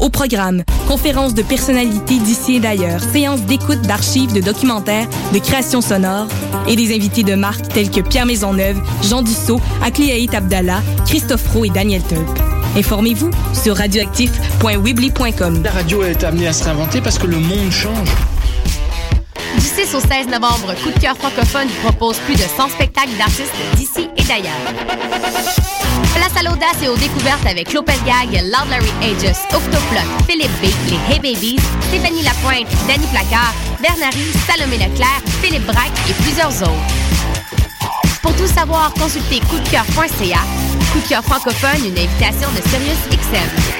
Au programme, conférences de personnalités d'ici et d'ailleurs, séances d'écoute d'archives, de documentaires, de créations sonores et des invités de marque tels que Pierre Maisonneuve, Jean Dussault, Akliaït Abdallah, Christophe Roux et Daniel Tulp. Informez-vous sur radioactif.wibly.com. La radio est amenée à se réinventer parce que le monde change. Du 6 au 16 novembre, Coup de cœur francophone propose plus de 100 spectacles d'artistes d'ici et d'ailleurs. Place à l'audace et aux découvertes avec Lopez Gag, Loud Larry Aegis, Octoplot, Philippe B, les Hey Babies, Stéphanie Lapointe, Danny Placard, Bernary, Salomé Leclerc, Philippe Braque et plusieurs autres. Pour tout savoir, consultez coupdecoeur.ca. Coup de cœur francophone, une invitation de Sirius XM.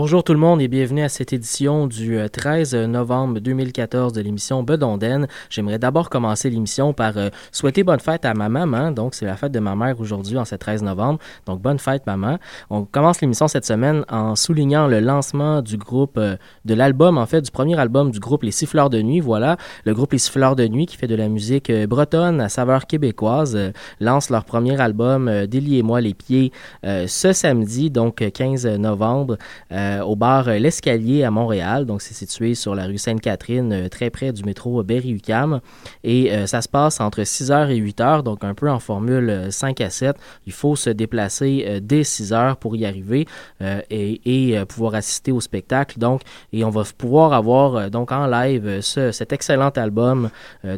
Bonjour tout le monde et bienvenue à cette édition du 13 euh, novembre 2014 de l'émission Bedonden. J'aimerais d'abord commencer l'émission par euh, souhaiter bonne fête à ma maman. Donc, c'est la fête de ma mère aujourd'hui, en ce 13 novembre. Donc, bonne fête, maman. On commence l'émission cette semaine en soulignant le lancement du groupe, euh, de l'album, en fait, du premier album du groupe Les Siffleurs de Nuit. Voilà, le groupe Les Siffleurs de Nuit qui fait de la musique bretonne à saveur québécoise lance leur premier album Déliez-moi les pieds ce samedi, donc 15 novembre. Euh, au bar euh, L'Escalier à Montréal. Donc, c'est situé sur la rue Sainte-Catherine, euh, très près du métro Berry-UQAM. Et ça se passe entre 6h et 8h, donc un peu en formule 5 à 7. Il faut se déplacer dès 6h pour y arriver et, pouvoir assister au spectacle. Donc, et on va pouvoir avoir donc en live cet excellent album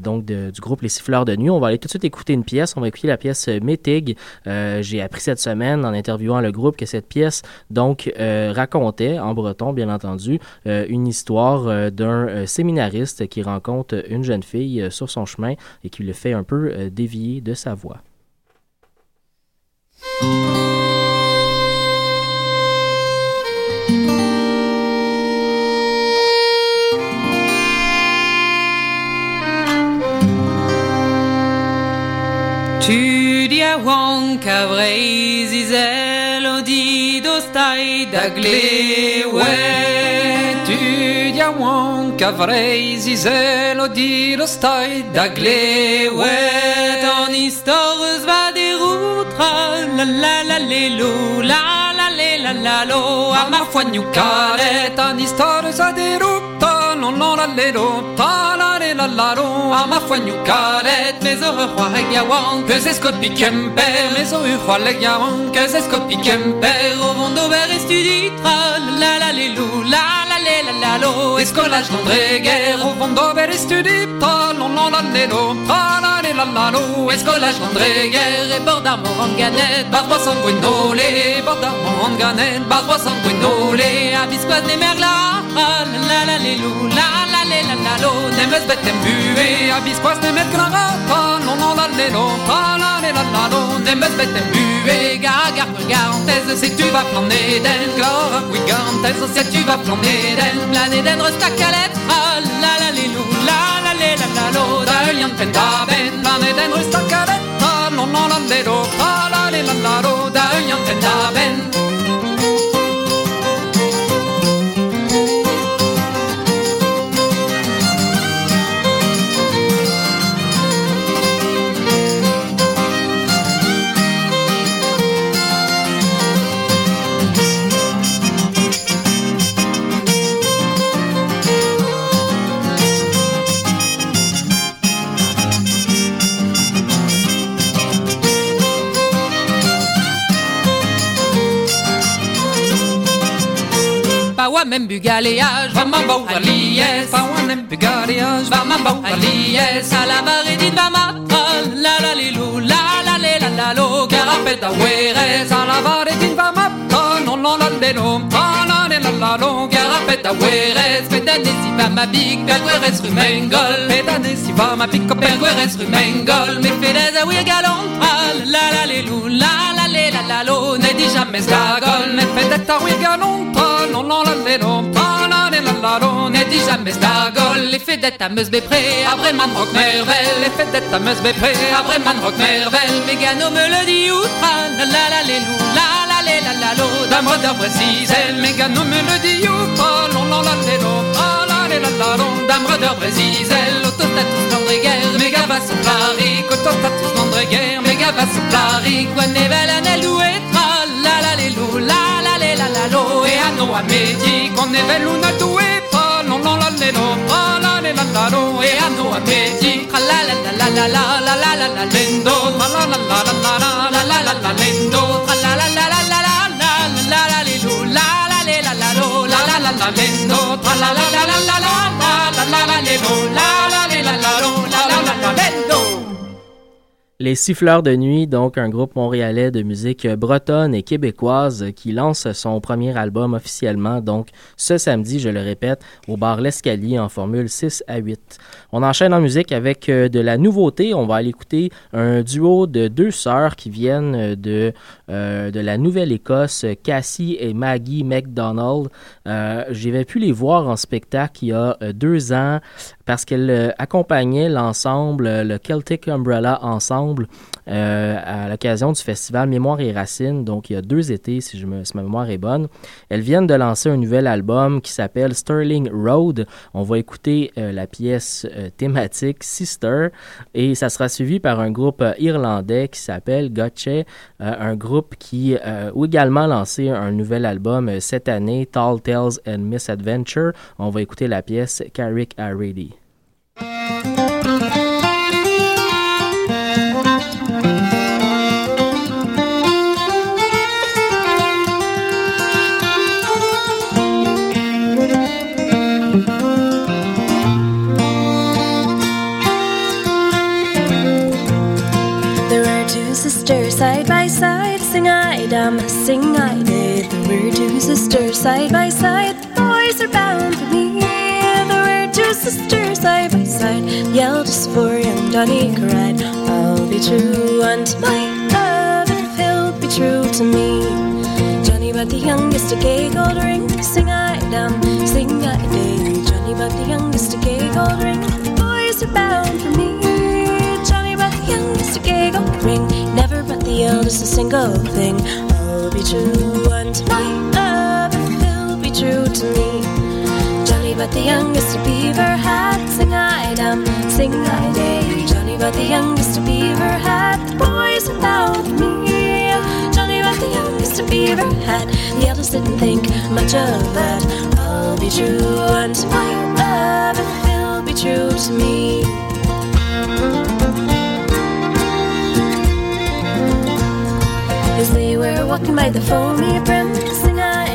donc du groupe Les Siffleurs de Nuit. On va aller tout de suite écouter une pièce. On va écouter la pièce Métig. J'ai appris cette semaine en interviewant le groupe que cette pièce donc raconte en breton bien entendu, euh, une histoire euh, d'un euh, séminariste qui rencontre une jeune fille sur son chemin et qui le fait un peu dévier de sa voie. Stai da glewe Tu diamant cavrei zizelo di lo stai da glewe Ton histoire va déroutra la la la le la la le la la lo. A ma foi new caret ton histoire va déroutra non la le la le la la A ma heureux roi yawan que c'est ce que piquemper mes heureux roi yawan que c'est ce que piquemper au monde over estuditra la la le la la le escolage d'André Guerre au monde over estuditra non non la le lo ta la le la la lo escolage d'André Guerre et bord d'armor en ganette bar 300 gwendolé bord d'armor en ganette bar 300 gwendolé à biscoise des merla la la le la la le la la lo nemes betem bué à biscoise des merla non non la le lo ta la le la la lo nemes betem bué gaga garantez si tu vas planer d'en glore oui garantez si tu vas planer d'en planer d'en resta calette la la le la la le la la lo da lian penta ben planer d'en resta calette non non la le lo la nem bugaléage, va ma bau alies, va wa nem bugaléage, va ma bau alies, a la varedin va ma la la lilou, la la le la la lo, garapeta weres, a la varedin va ma non non la le nom, a la le la la lo, garapeta weres, petane si va ma big, pergueres rumengol, petane si va ma pico, pergueres rumengol, me fedez a wir galantal, la la lilou, la la le la la lo, ne di jamais stagol, me fedez a wir galantal, non la leron, panan la jamais stagol, d'être bépré, après man rock mervel, le fait d'être ameuse bépré, après man rock mervel, mégano me le dit outran, la la les loup, la la les la la lo, mégano me le dit outran, non non la leron, panan e la laron, d'ambre d'arbre cizel, autostatus méga va Paris, autostatus d'andréguerre, méga va Paris, quoi nevel an la la les loup, la la la lo, e hanno a medi, con nevel una due pa, non non la lelo, la la la la lo, e a la la la la la la la la la la lendo, la la la la la la la la la la lendo, la la la la la la la la la la la la la la la la la la la lendo, la la la la la la la Les Siffleurs de Nuit, donc un groupe montréalais de musique bretonne et québécoise qui lance son premier album officiellement, donc ce samedi, je le répète, au bar L'Escalier en formule 6 à 8. On enchaîne en musique avec euh, de la nouveauté. On va aller écouter un duo de deux sœurs qui viennent de, euh, de la Nouvelle-Écosse, Cassie et Maggie McDonald. Euh, J'avais pu les voir en spectacle il y a deux ans parce qu'elles euh, accompagnaient l'ensemble, euh, le Celtic Umbrella Ensemble, euh, à l'occasion du festival Mémoire et Racines. Donc, il y a deux étés, si, je me, si ma mémoire est bonne. Elles viennent de lancer un nouvel album qui s'appelle Sterling Road. On va écouter la pièce thématique Sister et ça sera suivi par un groupe irlandais qui s'appelle Gotche, un groupe qui a également lancé un nouvel album cette année, Tall Tales and Misadventure. On va écouter la pièce Carrick Are Thank you. Side by side, the eldest for young Johnny cried, I'll be true unto my love if he'll be true to me. Johnny but the youngest a gay gold ring, sing I dum, sing I did. Johnny but the youngest a gay gold ring, boys are bound for me. Johnny but the youngest a gay gold ring, never but the eldest a single thing. I'll be true unto my love if he'll be true to me. But the youngest beaver had sing I dum, sing I day. Johnny but the youngest beaver hat, the boys for me. Johnny but the youngest beaver had the eldest didn't think much of that. I'll be true unto my love if he'll be true to me. As they were walking by the foamy brim, sing I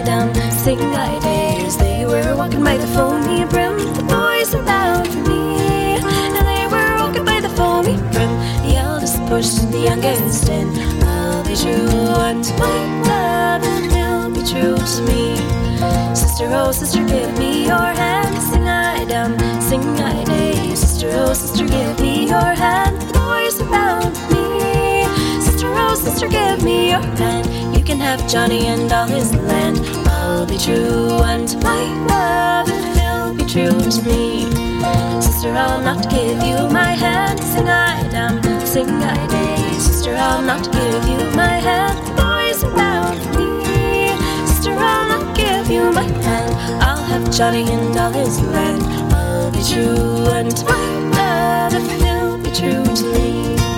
they were walking by the foamy brim, the boys bound for me. And they were walking by the foamy brim, the eldest pushed the youngest in. I'll be true unto my love, and he'll be true to me. Sister, oh sister, give me your hand, sing I down, sing I day. Sister, oh sister, give me your hand, the boys for me. Sister, oh sister, give me your hand. You can have Johnny and all his land. I'll be true unto my love, and he'll be true to me. Sister, I'll not give you my hand. Sing I down, sing I day. Sister, I'll not give you my hand. The boys for me. Sister, I'll not give you my hand. I'll have Johnny and all his land. I'll be true unto my love, and he'll be true to me.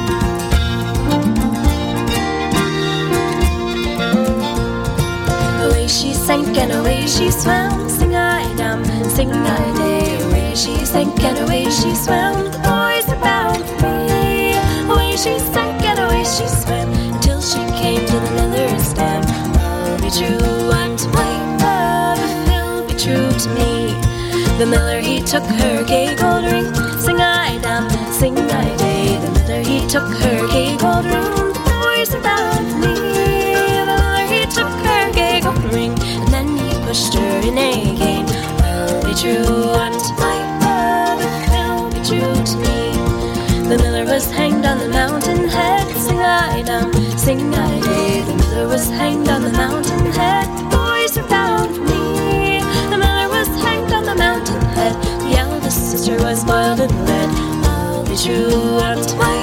sank and away she swam. Sing I dum, sing I day. Away she sank and away she swam. The boys about me. Away she sank and away she swam until she came to the miller's dam. I'll be true unto my love if he'll be true to me. The miller he took her gay gold ring. Sing I dum, sing I day. The miller he took her. you at my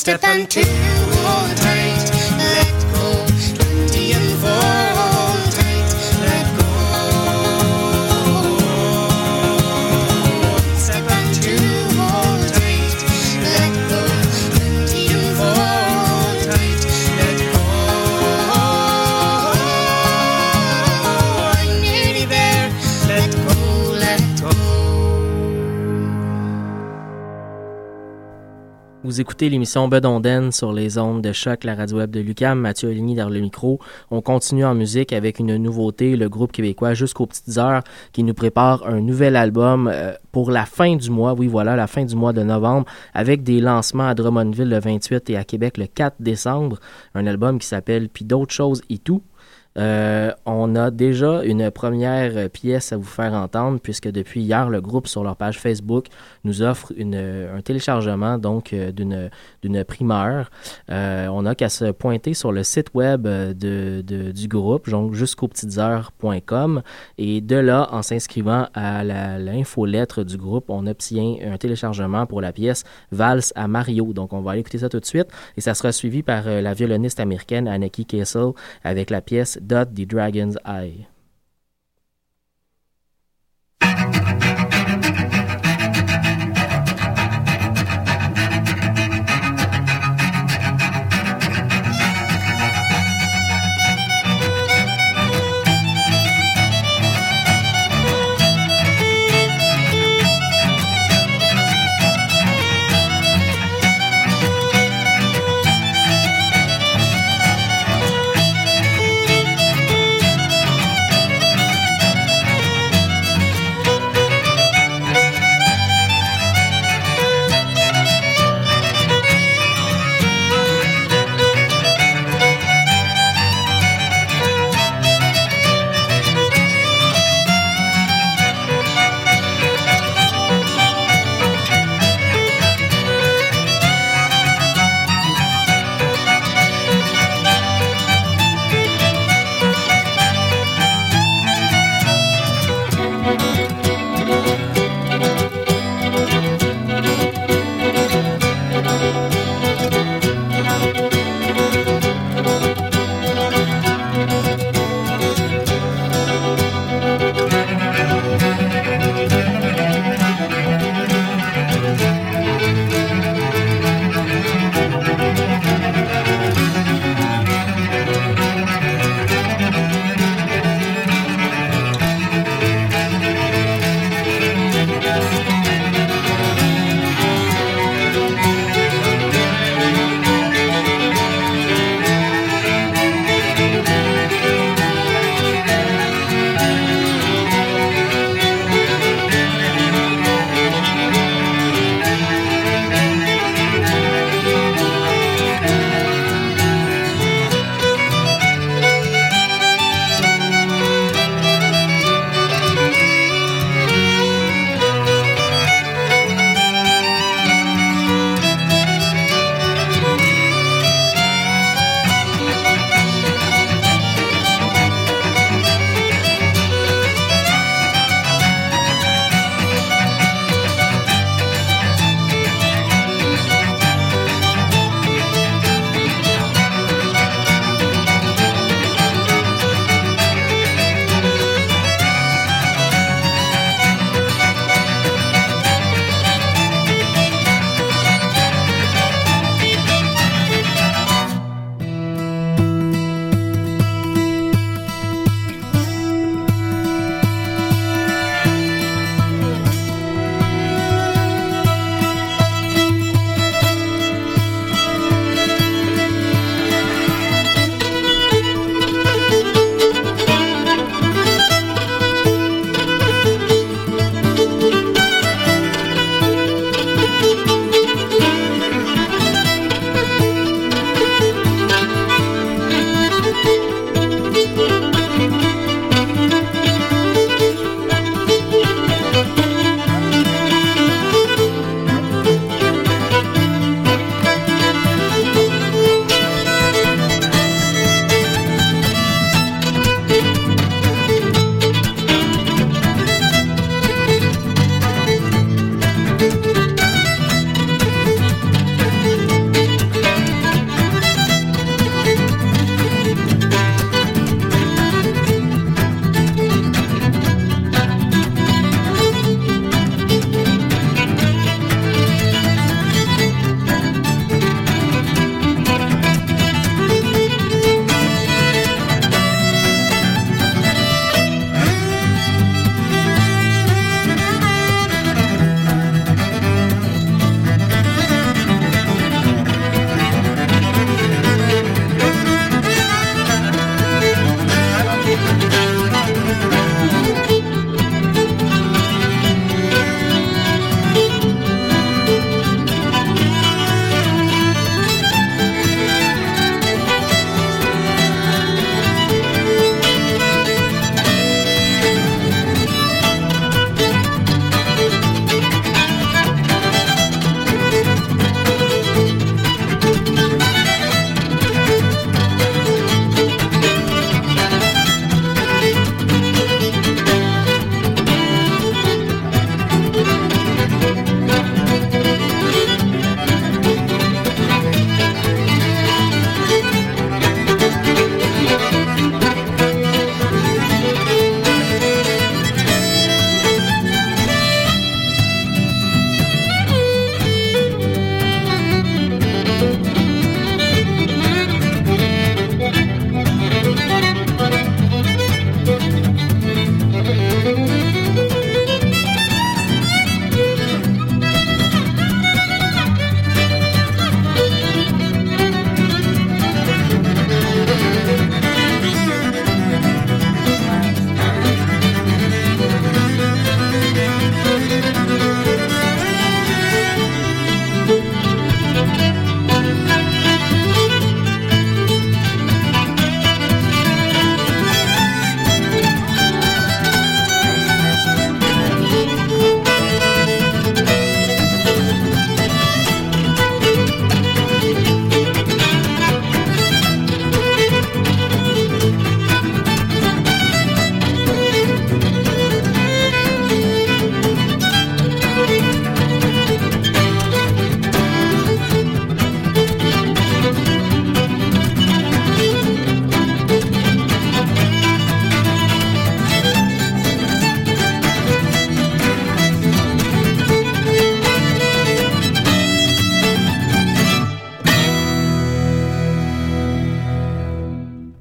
step unto Vous écoutez l'émission Bedonden sur les ondes de choc, la radio web de Lucam, Mathieu Ligny dans le micro. On continue en musique avec une nouveauté, le groupe québécois Jusqu'aux Petites Heures, qui nous prépare un nouvel album euh, pour la fin du mois, oui voilà, la fin du mois de novembre, avec des lancements à Drummondville le 28 et à Québec le 4 décembre. Un album qui s'appelle Puis d'autres choses et tout. Euh, on a déjà une première pièce à vous faire entendre puisque depuis hier, le groupe sur leur page Facebook nous offre un téléchargement donc euh, d'une, d'une primeur. Euh, on n'a qu'à se pointer sur le site web de, du groupe, donc jusqu'aux-petites-heures.com et de là, en s'inscrivant à la, l'infolettre du groupe, on obtient un téléchargement pour la pièce Valse à Mario. Donc on va aller écouter ça tout de suite et ça sera suivi par la violoniste américaine Anaki Kessel avec la pièce Dot the Dragon's Eye.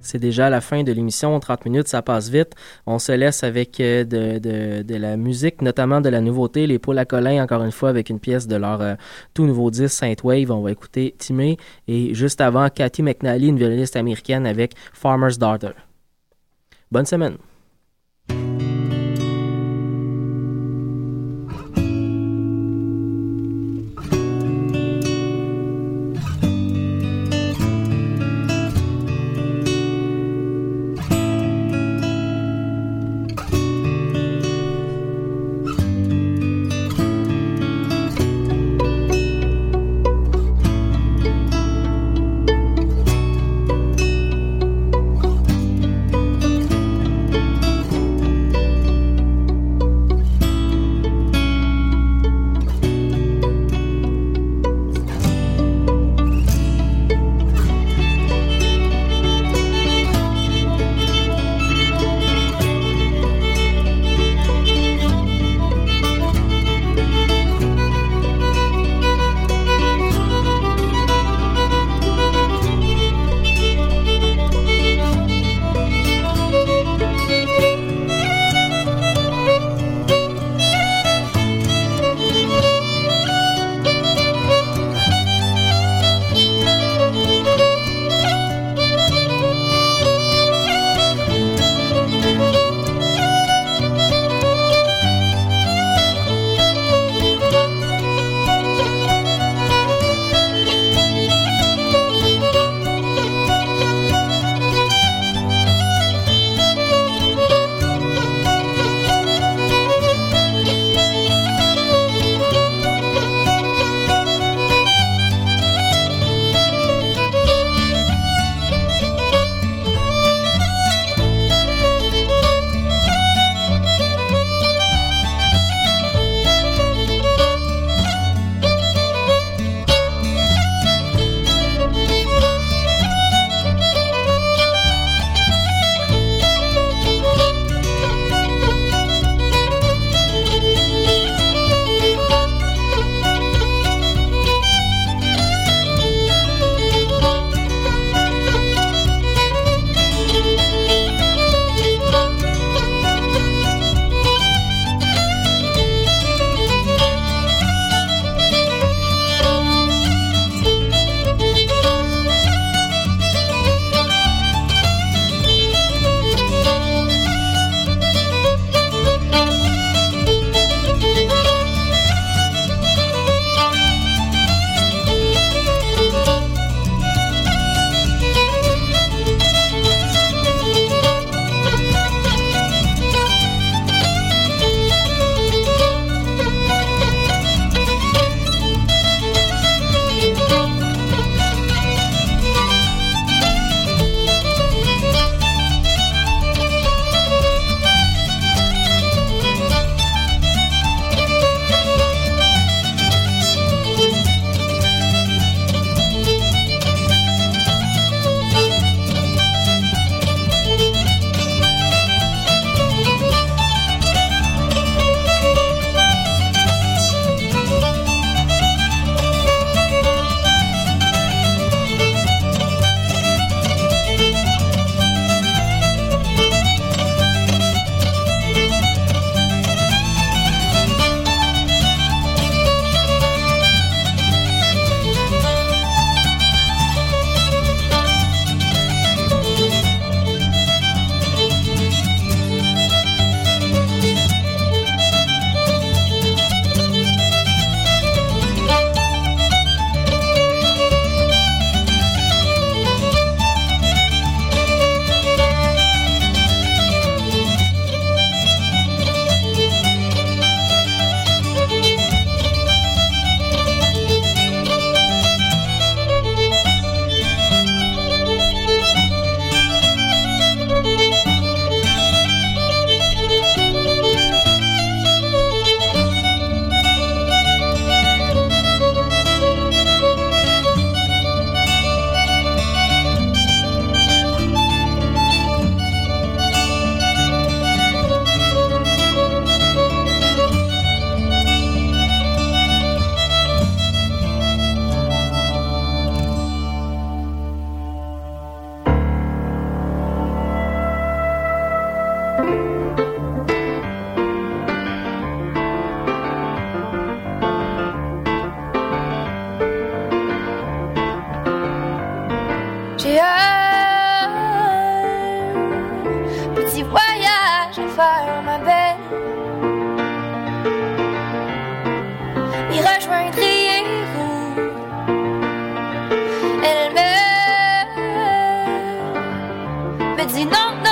C'est déjà la fin de l'émission. 30 minutes, ça passe vite. On se laisse avec euh, de, la musique, notamment de la nouveauté. Les Pauls à encore une fois, avec une pièce de leur euh, tout nouveau disque, Saint Wave. On va écouter Timé. Et juste avant, Cathy McNally, une violoniste américaine, avec Farmer's Daughter. Bonne semaine. Me